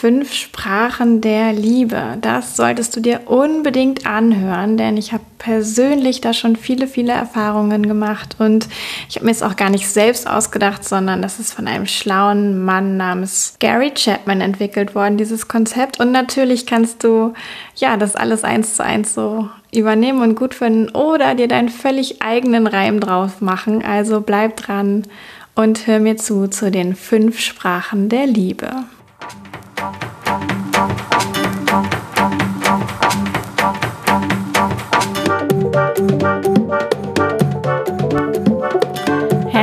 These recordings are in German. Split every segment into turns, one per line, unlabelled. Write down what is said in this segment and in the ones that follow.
fünf Sprachen der Liebe. Das solltest du dir unbedingt anhören, denn ich habe persönlich da schon viele, viele Erfahrungen gemacht und ich habe mir es auch gar nicht selbst ausgedacht, sondern das ist von einem schlauen Mann namens Gary Chapman entwickelt worden, dieses Konzept. Und natürlich kannst du ja das alles eins zu eins so übernehmen und gut finden oder dir deinen völlig eigenen Reim drauf machen. Also bleib dran und hör mir zu zu den fünf Sprachen der Liebe.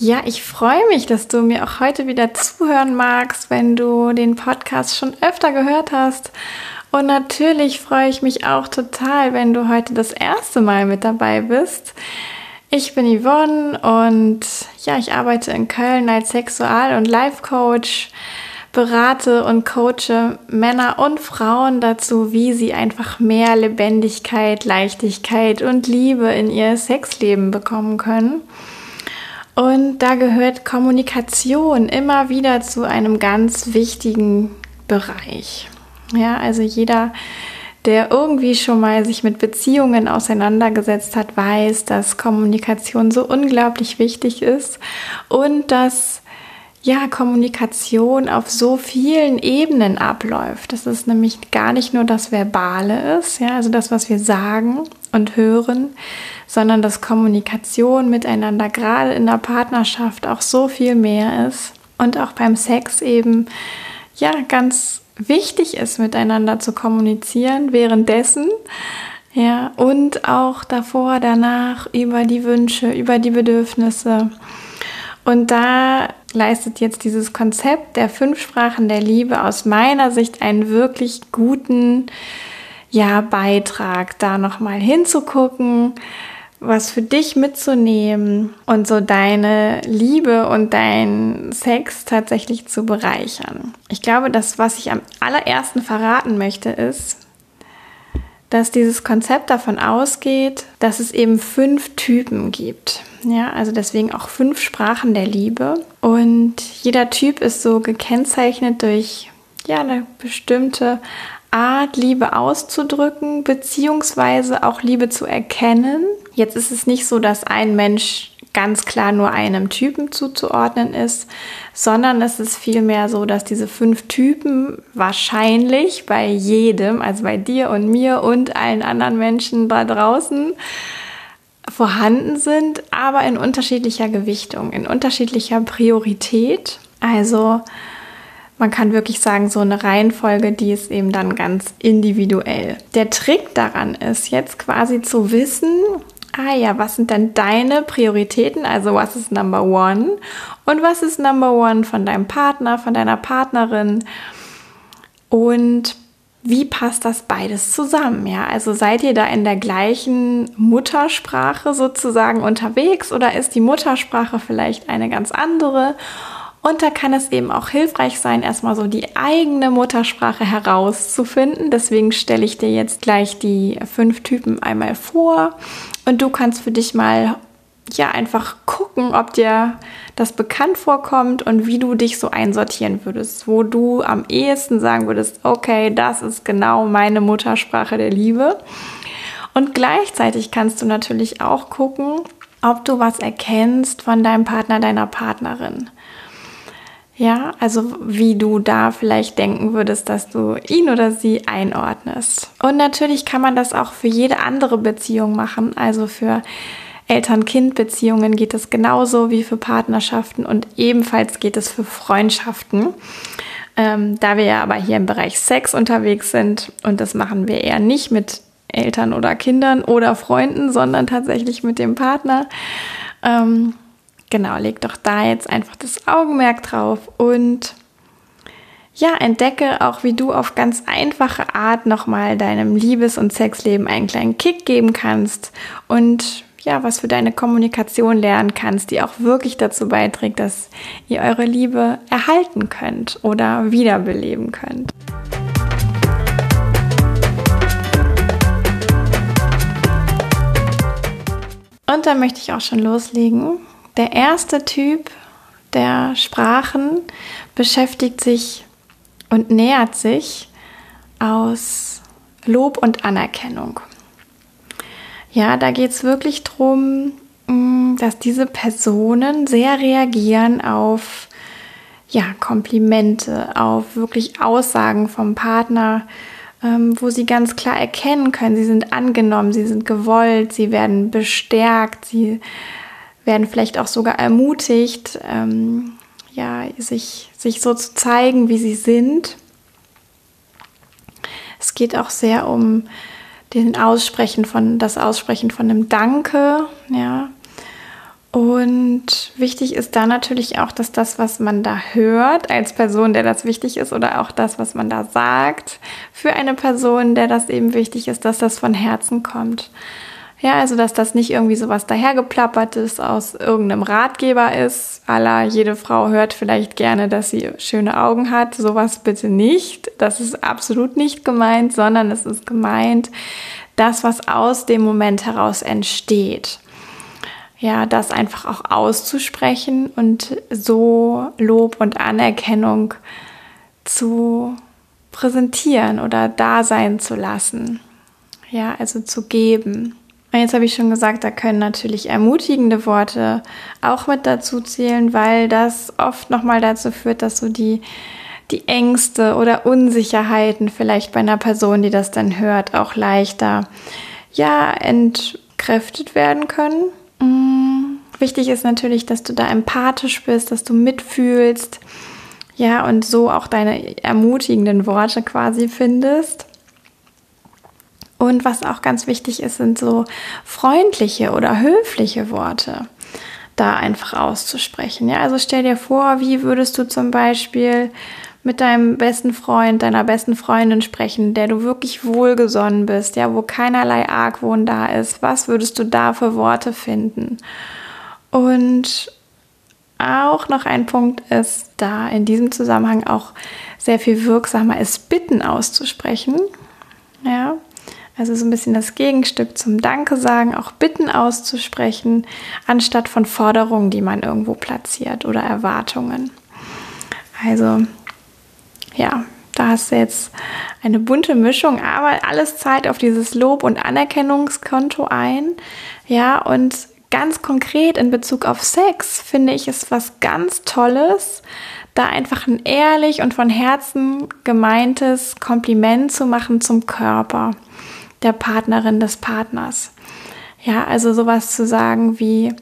Ja, ich freue mich, dass du mir auch heute wieder zuhören magst, wenn du den Podcast schon öfter gehört hast. Und natürlich freue ich mich auch total, wenn du heute das erste Mal mit dabei bist. Ich bin Yvonne und ja, ich arbeite in Köln als Sexual- und Life-Coach, berate und coache Männer und Frauen dazu, wie sie einfach mehr Lebendigkeit, Leichtigkeit und Liebe in ihr Sexleben bekommen können. Und da gehört Kommunikation immer wieder zu einem ganz wichtigen Bereich. Ja, also jeder, der irgendwie schon mal sich mit Beziehungen auseinandergesetzt hat, weiß, dass Kommunikation so unglaublich wichtig ist und dass ja, Kommunikation auf so vielen Ebenen abläuft. Das ist nämlich gar nicht nur das Verbale ist, ja, also das, was wir sagen und hören, sondern dass Kommunikation miteinander gerade in der Partnerschaft auch so viel mehr ist und auch beim Sex eben ja ganz wichtig ist, miteinander zu kommunizieren währenddessen. Ja, und auch davor, danach, über die Wünsche, über die Bedürfnisse. Und da leistet jetzt dieses Konzept der fünf Sprachen der Liebe aus meiner Sicht einen wirklich guten ja, Beitrag, da nochmal hinzugucken, was für dich mitzunehmen und so deine Liebe und dein Sex tatsächlich zu bereichern. Ich glaube, das, was ich am allerersten verraten möchte, ist, dass dieses Konzept davon ausgeht, dass es eben fünf Typen gibt. Ja, also deswegen auch fünf Sprachen der Liebe. Und jeder Typ ist so gekennzeichnet durch ja, eine bestimmte Art, Liebe auszudrücken, beziehungsweise auch Liebe zu erkennen. Jetzt ist es nicht so, dass ein Mensch ganz klar nur einem Typen zuzuordnen ist, sondern es ist vielmehr so, dass diese fünf Typen wahrscheinlich bei jedem, also bei dir und mir und allen anderen Menschen da draußen, vorhanden sind, aber in unterschiedlicher Gewichtung, in unterschiedlicher Priorität. Also man kann wirklich sagen, so eine Reihenfolge, die ist eben dann ganz individuell. Der Trick daran ist jetzt quasi zu wissen, ah ja, was sind denn deine Prioritäten? Also was ist Number One und was ist Number One von deinem Partner, von deiner Partnerin? Und wie passt das beides zusammen? Ja, also seid ihr da in der gleichen Muttersprache sozusagen unterwegs oder ist die Muttersprache vielleicht eine ganz andere? Und da kann es eben auch hilfreich sein, erstmal so die eigene Muttersprache herauszufinden. Deswegen stelle ich dir jetzt gleich die fünf Typen einmal vor und du kannst für dich mal ja einfach gucken, ob dir das bekannt vorkommt und wie du dich so einsortieren würdest, wo du am ehesten sagen würdest, okay, das ist genau meine Muttersprache der Liebe. Und gleichzeitig kannst du natürlich auch gucken, ob du was erkennst von deinem Partner, deiner Partnerin. Ja, also wie du da vielleicht denken würdest, dass du ihn oder sie einordnest. Und natürlich kann man das auch für jede andere Beziehung machen. Also für Eltern-Kind-Beziehungen geht es genauso wie für Partnerschaften und ebenfalls geht es für Freundschaften. Ähm, da wir ja aber hier im Bereich Sex unterwegs sind und das machen wir eher nicht mit Eltern oder Kindern oder Freunden, sondern tatsächlich mit dem Partner. Ähm, Genau, leg doch da jetzt einfach das Augenmerk drauf und ja, entdecke auch, wie du auf ganz einfache Art nochmal deinem Liebes- und Sexleben einen kleinen Kick geben kannst und ja, was für deine Kommunikation lernen kannst, die auch wirklich dazu beiträgt, dass ihr eure Liebe erhalten könnt oder wiederbeleben könnt. Und da möchte ich auch schon loslegen. Der erste Typ der Sprachen beschäftigt sich und nähert sich aus Lob und Anerkennung. Ja, da geht es wirklich darum, mm, dass diese Personen sehr reagieren auf ja, Komplimente, auf wirklich Aussagen vom Partner, ähm, wo sie ganz klar erkennen können, sie sind angenommen, sie sind gewollt, sie werden bestärkt, sie werden vielleicht auch sogar ermutigt, ähm, ja, sich, sich so zu zeigen, wie sie sind. Es geht auch sehr um den Aussprechen von, das Aussprechen von einem Danke, ja. Und wichtig ist da natürlich auch, dass das, was man da hört, als Person, der das wichtig ist, oder auch das, was man da sagt, für eine Person, der das eben wichtig ist, dass das von Herzen kommt. Ja, also dass das nicht irgendwie so was dahergeplappertes aus irgendeinem Ratgeber ist. Alla, jede Frau hört vielleicht gerne, dass sie schöne Augen hat. Sowas bitte nicht. Das ist absolut nicht gemeint, sondern es ist gemeint, das, was aus dem Moment heraus entsteht. Ja, das einfach auch auszusprechen und so Lob und Anerkennung zu präsentieren oder da sein zu lassen. Ja, also zu geben. Und jetzt habe ich schon gesagt, da können natürlich ermutigende Worte auch mit dazu zählen, weil das oft nochmal dazu führt, dass so die, die Ängste oder Unsicherheiten vielleicht bei einer Person, die das dann hört, auch leichter ja, entkräftet werden können. Mhm. Wichtig ist natürlich, dass du da empathisch bist, dass du mitfühlst, ja, und so auch deine ermutigenden Worte quasi findest. Und was auch ganz wichtig ist, sind so freundliche oder höfliche Worte da einfach auszusprechen. Ja, also stell dir vor, wie würdest du zum Beispiel mit deinem besten Freund, deiner besten Freundin sprechen, der du wirklich wohlgesonnen bist, ja, wo keinerlei Argwohn da ist. Was würdest du da für Worte finden? Und auch noch ein Punkt ist, da in diesem Zusammenhang auch sehr viel wirksamer ist, Bitten auszusprechen. Ja, also so ein bisschen das Gegenstück zum Danke sagen, auch Bitten auszusprechen, anstatt von Forderungen, die man irgendwo platziert oder Erwartungen. Also ja, da hast du jetzt eine bunte Mischung, aber alles zahlt auf dieses Lob- und Anerkennungskonto ein. Ja, und ganz konkret in Bezug auf Sex finde ich es was ganz Tolles, da einfach ein ehrlich und von Herzen gemeintes Kompliment zu machen zum Körper der Partnerin des Partners. Ja, also sowas zu sagen wie,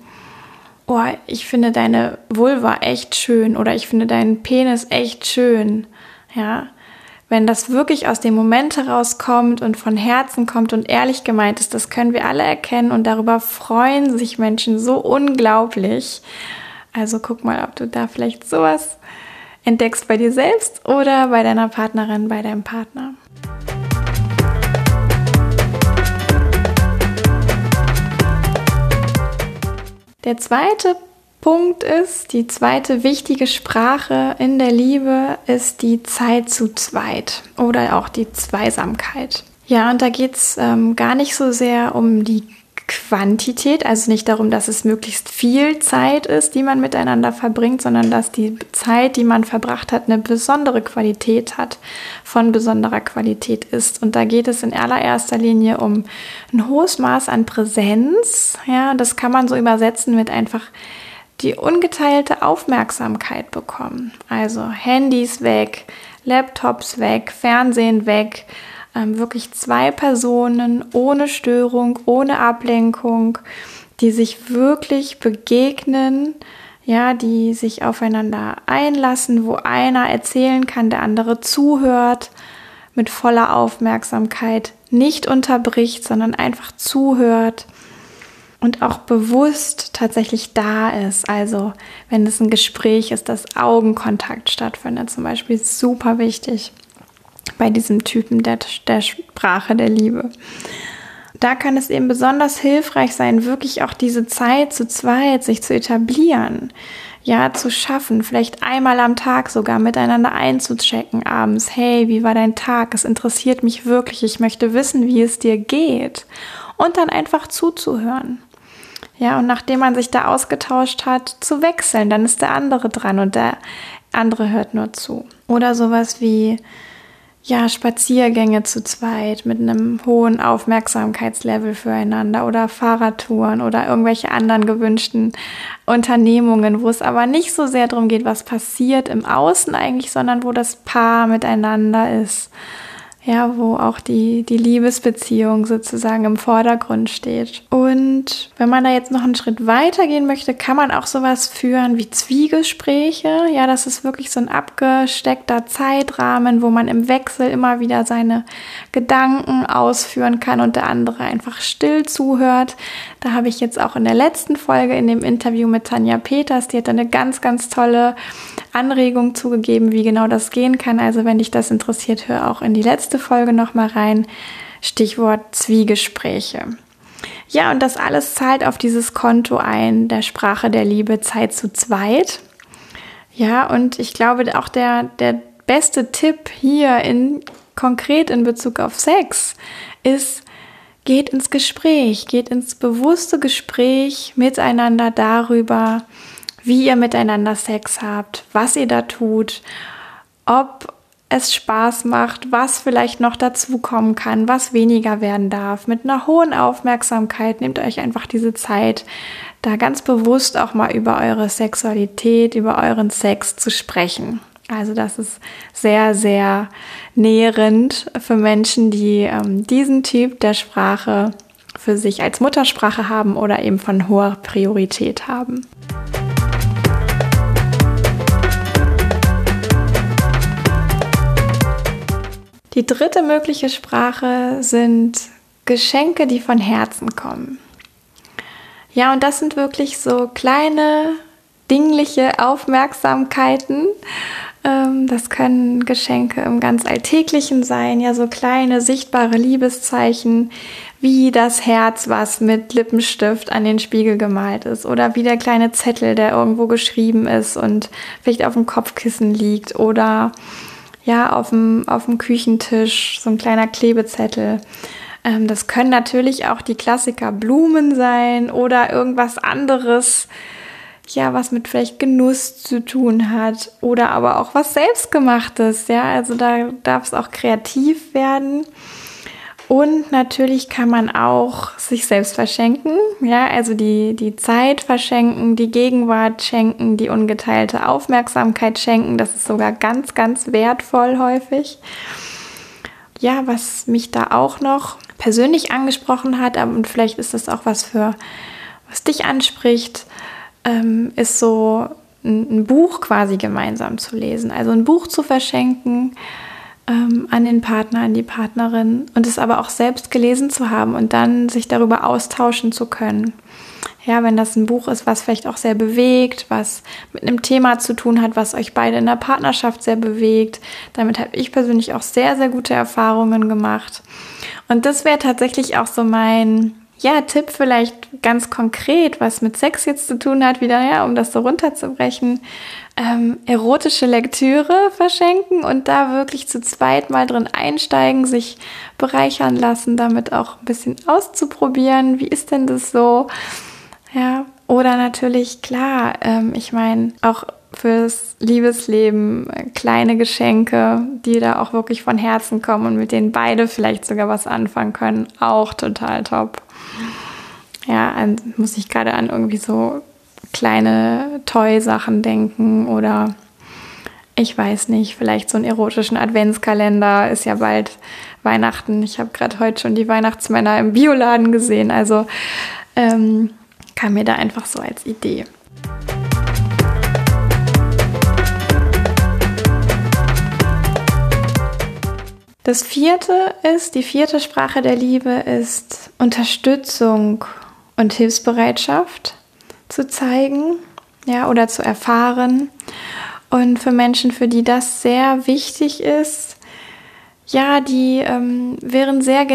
oh, ich finde deine Vulva echt schön oder ich finde deinen Penis echt schön. Ja, wenn das wirklich aus dem Moment herauskommt und von Herzen kommt und ehrlich gemeint ist, das können wir alle erkennen und darüber freuen sich Menschen so unglaublich. Also guck mal, ob du da vielleicht sowas entdeckst bei dir selbst oder bei deiner Partnerin, bei deinem Partner. Der zweite Punkt ist, die zweite wichtige Sprache in der Liebe ist die Zeit zu zweit oder auch die Zweisamkeit. Ja, und da geht es ähm, gar nicht so sehr um die Quantität, also nicht darum, dass es möglichst viel Zeit ist, die man miteinander verbringt, sondern dass die Zeit, die man verbracht hat, eine besondere Qualität hat, von besonderer Qualität ist. Und da geht es in allererster Linie um ein hohes Maß an Präsenz. Ja, das kann man so übersetzen mit einfach die ungeteilte Aufmerksamkeit bekommen. Also Handys weg, Laptops weg, Fernsehen weg, ähm, wirklich zwei Personen ohne Störung, ohne Ablenkung, die sich wirklich begegnen, ja, die sich aufeinander einlassen, wo einer erzählen kann, der andere zuhört mit voller Aufmerksamkeit, nicht unterbricht, sondern einfach zuhört. und auch bewusst tatsächlich da ist. Also wenn es ein Gespräch ist, dass Augenkontakt stattfindet, zum Beispiel super wichtig bei diesem Typen der, der Sprache der Liebe. Da kann es eben besonders hilfreich sein, wirklich auch diese Zeit zu zweit sich zu etablieren ja, zu schaffen, vielleicht einmal am Tag sogar miteinander einzuchecken abends. Hey, wie war dein Tag? Es interessiert mich wirklich. Ich möchte wissen, wie es dir geht. Und dann einfach zuzuhören. Ja, und nachdem man sich da ausgetauscht hat, zu wechseln, dann ist der andere dran und der andere hört nur zu. Oder sowas wie, ja, Spaziergänge zu zweit mit einem hohen Aufmerksamkeitslevel füreinander oder Fahrradtouren oder irgendwelche anderen gewünschten Unternehmungen, wo es aber nicht so sehr darum geht, was passiert im Außen eigentlich, sondern wo das Paar miteinander ist ja, wo auch die, die Liebesbeziehung sozusagen im Vordergrund steht. Und wenn man da jetzt noch einen Schritt weiter gehen möchte, kann man auch sowas führen wie Zwiegespräche. Ja, das ist wirklich so ein abgesteckter Zeitrahmen, wo man im Wechsel immer wieder seine Gedanken ausführen kann und der andere einfach still zuhört. Da habe ich jetzt auch in der letzten Folge in dem Interview mit Tanja Peters, die hat eine ganz, ganz tolle Anregung zugegeben, wie genau das gehen kann. Also wenn dich das interessiert, hör auch in die letzte Folge nochmal rein. Stichwort Zwiegespräche. Ja, und das alles zahlt auf dieses Konto ein, der Sprache der Liebe, Zeit zu zweit. Ja, und ich glaube auch der, der beste Tipp hier in konkret in Bezug auf Sex ist, geht ins Gespräch, geht ins bewusste Gespräch miteinander darüber, wie ihr miteinander Sex habt, was ihr da tut, ob es Spaß macht, was vielleicht noch dazukommen kann, was weniger werden darf. Mit einer hohen Aufmerksamkeit nehmt euch einfach diese Zeit, da ganz bewusst auch mal über eure Sexualität, über euren Sex zu sprechen. Also das ist sehr, sehr nährend für Menschen, die ähm, diesen Typ der Sprache für sich als Muttersprache haben oder eben von hoher Priorität haben. Die dritte mögliche Sprache sind Geschenke, die von Herzen kommen. Ja, und das sind wirklich so kleine, dingliche Aufmerksamkeiten. Ähm, das können Geschenke im ganz Alltäglichen sein, ja, so kleine, sichtbare Liebeszeichen, wie das Herz, was mit Lippenstift an den Spiegel gemalt ist, oder wie der kleine Zettel, der irgendwo geschrieben ist und vielleicht auf dem Kopfkissen liegt, oder ja, auf dem, auf dem Küchentisch, so ein kleiner Klebezettel. Ähm, das können natürlich auch die Klassiker Blumen sein oder irgendwas anderes, ja, was mit vielleicht Genuss zu tun hat oder aber auch was selbstgemachtes, ja, also da darf es auch kreativ werden. Und natürlich kann man auch sich selbst verschenken, ja, also die, die Zeit verschenken, die Gegenwart schenken, die ungeteilte Aufmerksamkeit schenken. Das ist sogar ganz, ganz wertvoll häufig. Ja, was mich da auch noch persönlich angesprochen hat, und vielleicht ist das auch was für, was dich anspricht, ähm, ist so ein, ein Buch quasi gemeinsam zu lesen. Also ein Buch zu verschenken, ähm, an den Partner, an die Partnerin und es aber auch selbst gelesen zu haben und dann sich darüber austauschen zu können. Ja, wenn das ein Buch ist, was vielleicht auch sehr bewegt, was mit einem Thema zu tun hat, was euch beide in der Partnerschaft sehr bewegt. Damit habe ich persönlich auch sehr, sehr gute Erfahrungen gemacht. Und das wäre tatsächlich auch so mein, ja, Tipp vielleicht ganz konkret, was mit Sex jetzt zu tun hat, wieder, ja, um das so runterzubrechen ähm, erotische Lektüre verschenken und da wirklich zu zweit mal drin einsteigen, sich bereichern lassen, damit auch ein bisschen auszuprobieren. Wie ist denn das so? Ja, oder natürlich, klar, ähm, ich meine, auch fürs Liebesleben kleine Geschenke, die da auch wirklich von Herzen kommen und mit denen beide vielleicht sogar was anfangen können, auch total top. Ja, muss ich gerade an irgendwie so kleine Toy-Sachen denken oder ich weiß nicht, vielleicht so einen erotischen Adventskalender ist ja bald Weihnachten. Ich habe gerade heute schon die Weihnachtsmänner im Bioladen gesehen, also ähm, kam mir da einfach so als Idee. Das vierte ist, die vierte Sprache der Liebe ist Unterstützung und Hilfsbereitschaft zu zeigen, ja, oder zu erfahren. Und für Menschen, für die das sehr wichtig ist, ja, die ähm, wären sehr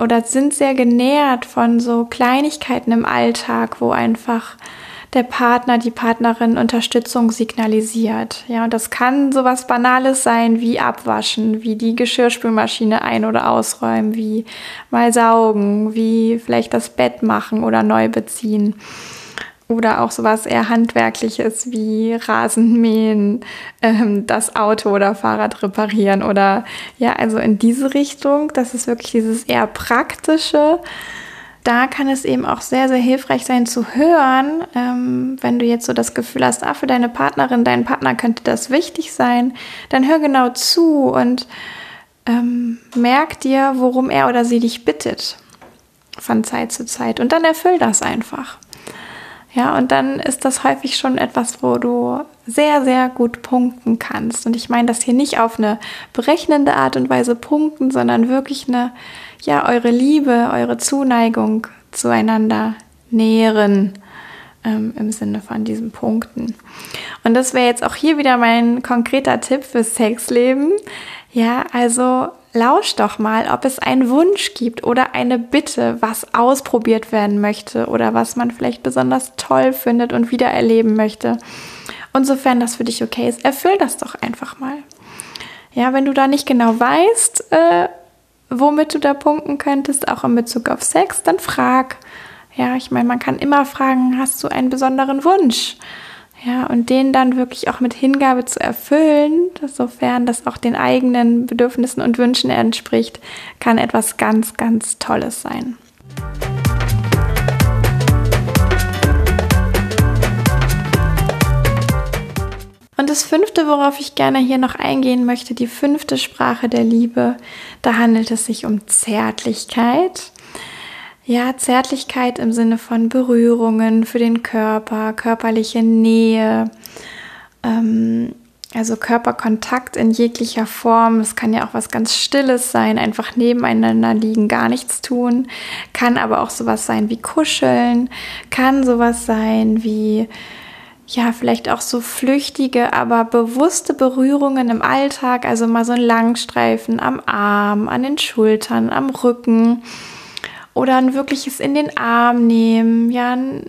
oder sind sehr genährt von so Kleinigkeiten im Alltag, wo einfach der Partner, die Partnerin Unterstützung signalisiert. Ja, und das kann sowas Banales sein wie abwaschen, wie die Geschirrspülmaschine ein- oder ausräumen, wie mal saugen, wie vielleicht das Bett machen oder neu beziehen. Oder auch sowas eher handwerkliches wie Rasenmähen, ähm, das Auto oder Fahrrad reparieren oder ja, also in diese Richtung. Das ist wirklich dieses eher praktische da kann es eben auch sehr, sehr hilfreich sein zu hören, ähm, wenn du jetzt so das Gefühl hast, ah, für deine Partnerin, deinen Partner könnte das wichtig sein, dann hör genau zu und ähm, merk dir, worum er oder sie dich bittet von Zeit zu Zeit und dann erfüll das einfach. Ja, und dann ist das häufig schon etwas, wo du sehr, sehr gut punkten kannst. Und ich meine das hier nicht auf eine berechnende Art und Weise punkten, sondern wirklich eine ja, eure Liebe, eure Zuneigung zueinander nähren ähm, im Sinne von diesen Punkten. Und das wäre jetzt auch hier wieder mein konkreter Tipp fürs Sexleben. Ja, also lausch doch mal, ob es einen Wunsch gibt oder eine Bitte, was ausprobiert werden möchte oder was man vielleicht besonders toll findet und wieder erleben möchte. Und sofern das für dich okay ist, erfüll das doch einfach mal. Ja, wenn du da nicht genau weißt, äh, womit du da punkten könntest, auch in Bezug auf Sex, dann frag. Ja, ich meine, man kann immer fragen, hast du einen besonderen Wunsch? Ja, und den dann wirklich auch mit Hingabe zu erfüllen, sofern das auch den eigenen Bedürfnissen und Wünschen entspricht, kann etwas ganz, ganz Tolles sein. Und das fünfte, worauf ich gerne hier noch eingehen möchte, die fünfte Sprache der Liebe, da handelt es sich um Zärtlichkeit. Ja, Zärtlichkeit im Sinne von Berührungen für den Körper, körperliche Nähe, ähm, also Körperkontakt in jeglicher Form. Es kann ja auch was ganz Stilles sein, einfach nebeneinander liegen, gar nichts tun. Kann aber auch sowas sein wie Kuscheln, kann sowas sein wie ja, vielleicht auch so flüchtige, aber bewusste Berührungen im Alltag, also mal so ein Langstreifen am Arm, an den Schultern, am Rücken oder ein wirkliches in den Arm nehmen, ja, einen,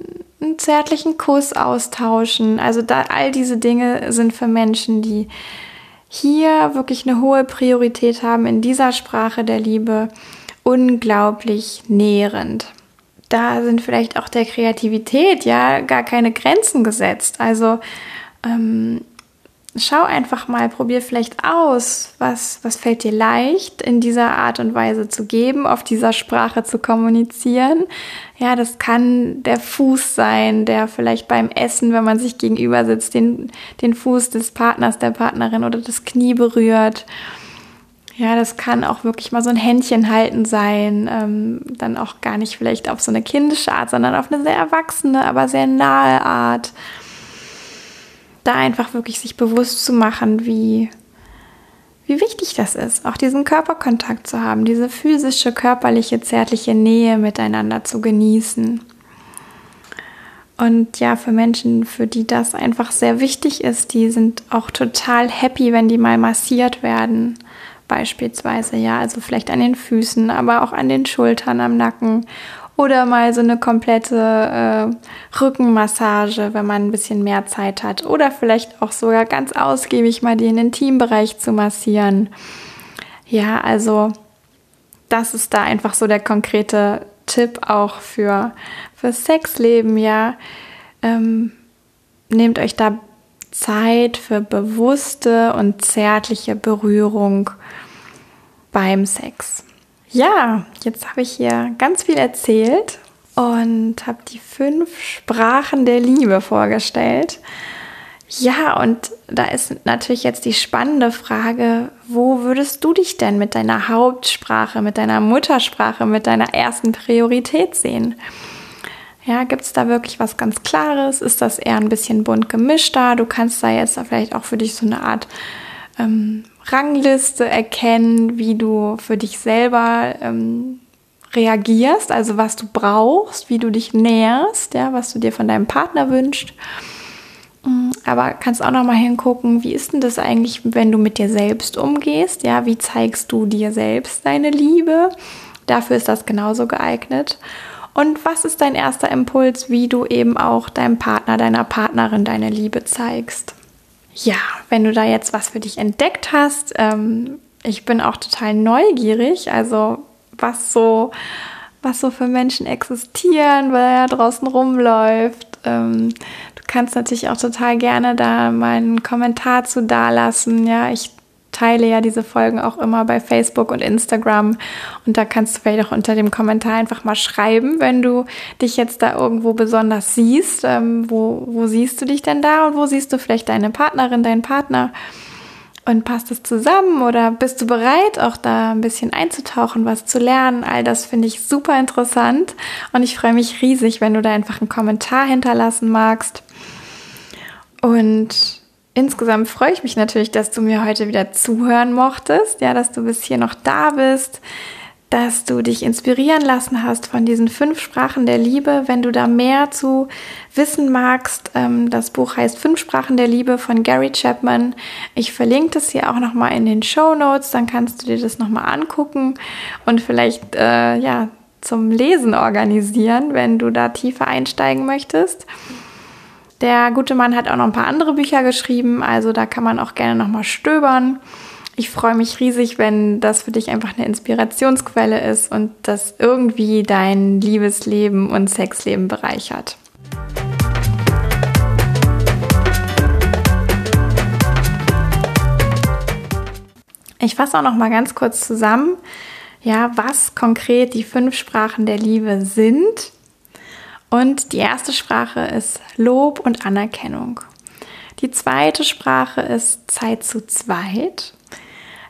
zärtlichen Kuss austauschen. Also da all diese Dinge sind für Menschen, die hier wirklich eine hohe Priorität haben in dieser Sprache der Liebe, unglaublich nährend da sind vielleicht auch der Kreativität ja gar keine Grenzen gesetzt. Also ähm, schau einfach mal, probier vielleicht aus, was, was fällt dir leicht in dieser Art und Weise zu geben, auf dieser Sprache zu kommunizieren. Ja, das kann der Fuß sein, der vielleicht beim Essen, wenn man sich gegenüber sitzt, den, den Fuß des Partners, der Partnerin oder das Knie berührt. Ja, das kann auch wirklich mal so ein Händchen halten sein. Ähm, dann auch gar nicht vielleicht auf so eine kindische Art, sondern auf eine sehr erwachsene, aber sehr nahe Art. Da einfach wirklich sich bewusst zu machen, wie, wie wichtig das ist, auch diesen Körperkontakt zu haben, diese physische, körperliche, zärtliche Nähe miteinander zu genießen. Und ja, für Menschen, für die das einfach sehr wichtig ist, die sind auch total happy, wenn die mal massiert werden beispielsweise, ja, also vielleicht an den Füßen, aber auch an den Schultern, am Nacken oder mal so eine komplette äh, Rückenmassage, wenn man ein bisschen mehr Zeit hat oder vielleicht auch sogar ganz ausgiebig mal den Intimbereich zu massieren. Ja, also das ist da einfach so der konkrete Tipp auch für fürs Sexleben, ja. Ähm, nehmt euch da Zeit für bewusste und zärtliche Berührung beim Sex. Ja, jetzt habe ich hier ganz viel erzählt und habe die fünf Sprachen der Liebe vorgestellt. Ja, und da ist natürlich jetzt die spannende Frage, wo würdest du dich denn mit deiner Hauptsprache, mit deiner Muttersprache, mit deiner ersten Priorität sehen? Ja, gibt es da wirklich was ganz Klares? Ist das eher ein bisschen bunt gemischter? Du kannst da jetzt vielleicht auch für dich so eine Art ähm, Rangliste erkennen, wie du für dich selber ähm, reagierst, also was du brauchst, wie du dich näherst, ja, was du dir von deinem Partner wünschst. Mm, aber kannst auch noch mal hingucken, wie ist denn das eigentlich, wenn du mit dir selbst umgehst? Ja, wie zeigst du dir selbst deine Liebe? Dafür ist das genauso geeignet. Und was ist dein erster Impuls, wie du eben auch deinem Partner, deiner Partnerin deine Liebe zeigst? Ja, wenn du da jetzt was für dich entdeckt hast, ähm, ich bin auch total neugierig, also was so, was so für Menschen existieren, weil er draußen rumläuft. Ähm, du kannst natürlich auch total gerne da mal einen Kommentar zu dalassen. Ja, ich teile ja diese Folgen auch immer bei Facebook und Instagram. Und da kannst du vielleicht auch unter dem Kommentar einfach mal schreiben, wenn du dich jetzt da irgendwo besonders siehst. Ähm, wo, wo siehst du dich denn da und wo siehst du vielleicht deine Partnerin, deinen Partner? Und passt es zusammen oder bist du bereit, auch da ein bisschen einzutauchen, was zu lernen? All das finde ich super interessant und ich freue mich riesig, wenn du da einfach einen Kommentar hinterlassen magst. Und insgesamt freue ich mich natürlich, dass du mir heute wieder zuhören mochtest, ja, dass du bis hier noch da bist, dass du dich inspirieren lassen hast von diesen fünf Sprachen der Liebe. Wenn du da mehr zu wissen magst, ähm, das Buch heißt Fünf Sprachen der Liebe von Gary Chapman. Ich verlinke das hier auch nochmal in den Show Notes, dann kannst du dir das nochmal angucken und vielleicht, äh, ja, zum Lesen organisieren, wenn du da tiefer einsteigen möchtest. Der gute Mann hat auch noch ein paar andere Bücher geschrieben, also da kann man auch gerne nochmal stöbern. Ich freue mich riesig, wenn das für dich einfach eine Inspirationsquelle ist und das irgendwie dein Liebesleben und Sexleben bereichert. Ich fasse auch noch mal ganz kurz zusammen, ja, was konkret die fünf Sprachen der Liebe sind und die erste Sprache ist Lob und Anerkennung. Die zweite Sprache ist Zeit zu zweit.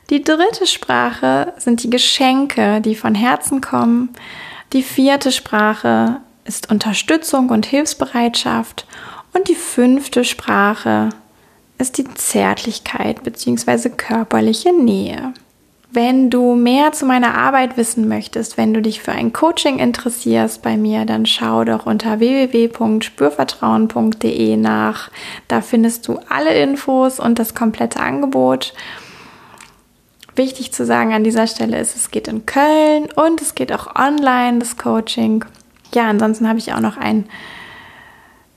Die dritte Sprache sind die Geschenke, die von Herzen kommen. Die vierte Sprache ist Unterstützung und Hilfsbereitschaft. Und die fünfte Sprache ist die Zärtlichkeit bzw. körperliche Nähe. Wenn du mehr zu meiner Arbeit wissen möchtest, wenn du dich für ein Coaching interessierst bei mir, dann schau doch unter www.spürvertrauen.de nach. Da findest du alle Infos und das komplette Angebot. Wichtig zu sagen an dieser Stelle ist, es geht in Köln und es geht auch online, das Coaching. Ja, ansonsten habe ich auch noch ein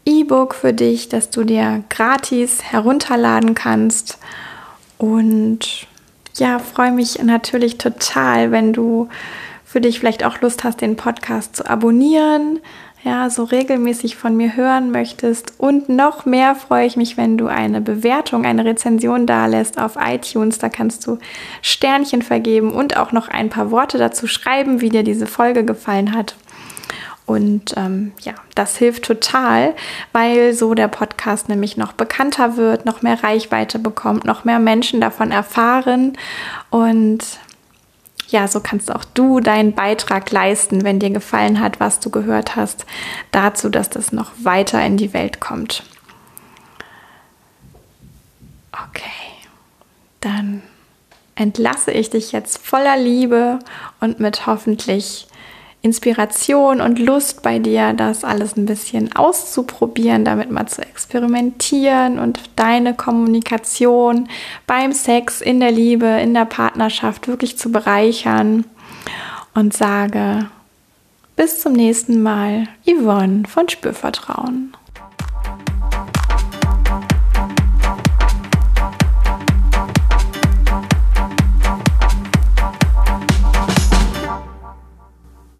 E-Book für dich, das du dir gratis herunterladen kannst. Und ja, freue mich natürlich total, wenn du für dich vielleicht auch Lust hast, den Podcast zu abonnieren, ja, so regelmäßig von mir hören möchtest. Und noch mehr freue ich mich, wenn du eine Bewertung, eine Rezension da lässt auf iTunes. Da kannst du Sternchen vergeben und auch noch ein paar Worte dazu schreiben, wie dir diese Folge gefallen hat. Und ähm, ja, das hilft total, weil so der Podcast nämlich noch bekannter wird, noch mehr Reichweite bekommt, noch mehr Menschen davon erfahren. Und ja, so kannst auch du deinen Beitrag leisten, wenn dir gefallen hat, was du gehört hast, dazu, dass das noch weiter in die Welt kommt. Okay, dann entlasse ich dich jetzt voller Liebe und mit hoffentlich Inspiration und Lust bei dir, das alles ein bisschen auszuprobieren, damit mal zu experimentieren und deine Kommunikation beim Sex, in der Liebe, in der Partnerschaft wirklich zu bereichern. Und sage bis zum nächsten Mal, Yvonne von Spürvertrauen.